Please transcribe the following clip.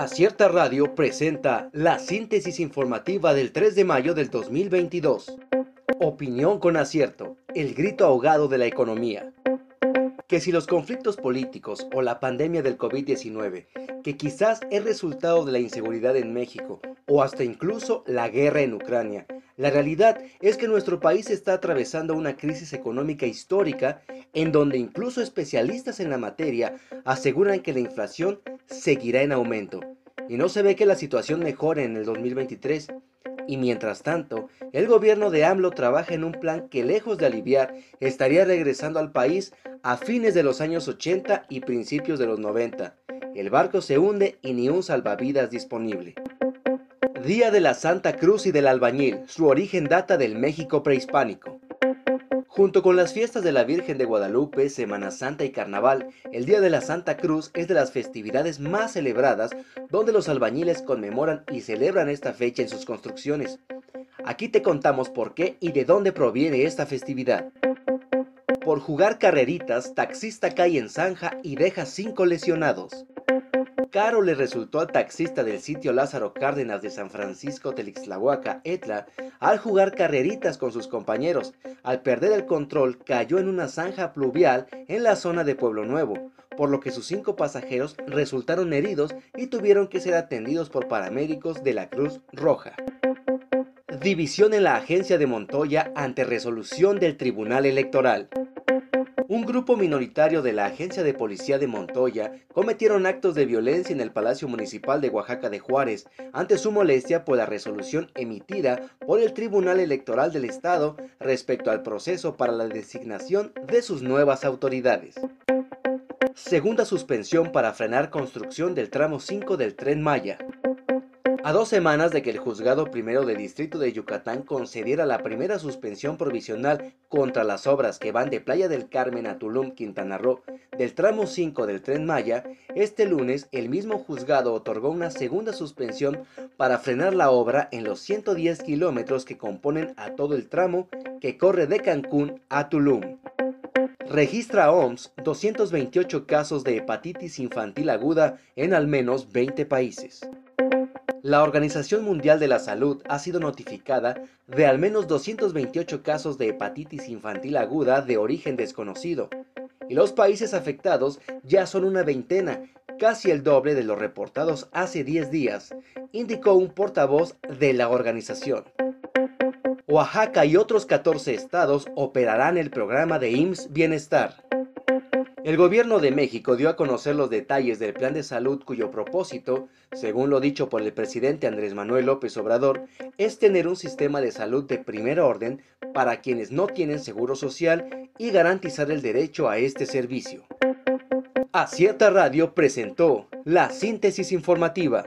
Acierta Radio presenta la síntesis informativa del 3 de mayo del 2022. Opinión con acierto, el grito ahogado de la economía. Que si los conflictos políticos o la pandemia del COVID-19, que quizás es resultado de la inseguridad en México o hasta incluso la guerra en Ucrania, la realidad es que nuestro país está atravesando una crisis económica histórica en donde incluso especialistas en la materia aseguran que la inflación seguirá en aumento y no se ve que la situación mejore en el 2023. Y mientras tanto, el gobierno de AMLO trabaja en un plan que lejos de aliviar, estaría regresando al país a fines de los años 80 y principios de los 90. El barco se hunde y ni un salvavidas disponible. Día de la Santa Cruz y del Albañil, su origen data del México prehispánico. Junto con las fiestas de la Virgen de Guadalupe, Semana Santa y Carnaval, el Día de la Santa Cruz es de las festividades más celebradas donde los albañiles conmemoran y celebran esta fecha en sus construcciones. Aquí te contamos por qué y de dónde proviene esta festividad. Por jugar carreritas, taxista cae en zanja y deja cinco lesionados caro le resultó al taxista del sitio Lázaro Cárdenas de San Francisco Telixtlahuaca, Etla, al jugar carreritas con sus compañeros. Al perder el control, cayó en una zanja pluvial en la zona de Pueblo Nuevo, por lo que sus cinco pasajeros resultaron heridos y tuvieron que ser atendidos por paramédicos de la Cruz Roja. División en la agencia de Montoya ante resolución del Tribunal Electoral un grupo minoritario de la Agencia de Policía de Montoya cometieron actos de violencia en el Palacio Municipal de Oaxaca de Juárez ante su molestia por la resolución emitida por el Tribunal Electoral del Estado respecto al proceso para la designación de sus nuevas autoridades. Segunda suspensión para frenar construcción del tramo 5 del tren Maya. A dos semanas de que el juzgado primero de distrito de Yucatán concediera la primera suspensión provisional contra las obras que van de Playa del Carmen a Tulum, Quintana Roo, del tramo 5 del tren Maya, este lunes el mismo juzgado otorgó una segunda suspensión para frenar la obra en los 110 kilómetros que componen a todo el tramo que corre de Cancún a Tulum. Registra OMS 228 casos de hepatitis infantil aguda en al menos 20 países. La Organización Mundial de la Salud ha sido notificada de al menos 228 casos de hepatitis infantil aguda de origen desconocido, y los países afectados ya son una veintena, casi el doble de los reportados hace 10 días, indicó un portavoz de la organización. Oaxaca y otros 14 estados operarán el programa de IMSS Bienestar. El gobierno de México dio a conocer los detalles del plan de salud cuyo propósito, según lo dicho por el presidente Andrés Manuel López Obrador, es tener un sistema de salud de primer orden para quienes no tienen seguro social y garantizar el derecho a este servicio. Acierta Radio presentó la síntesis informativa.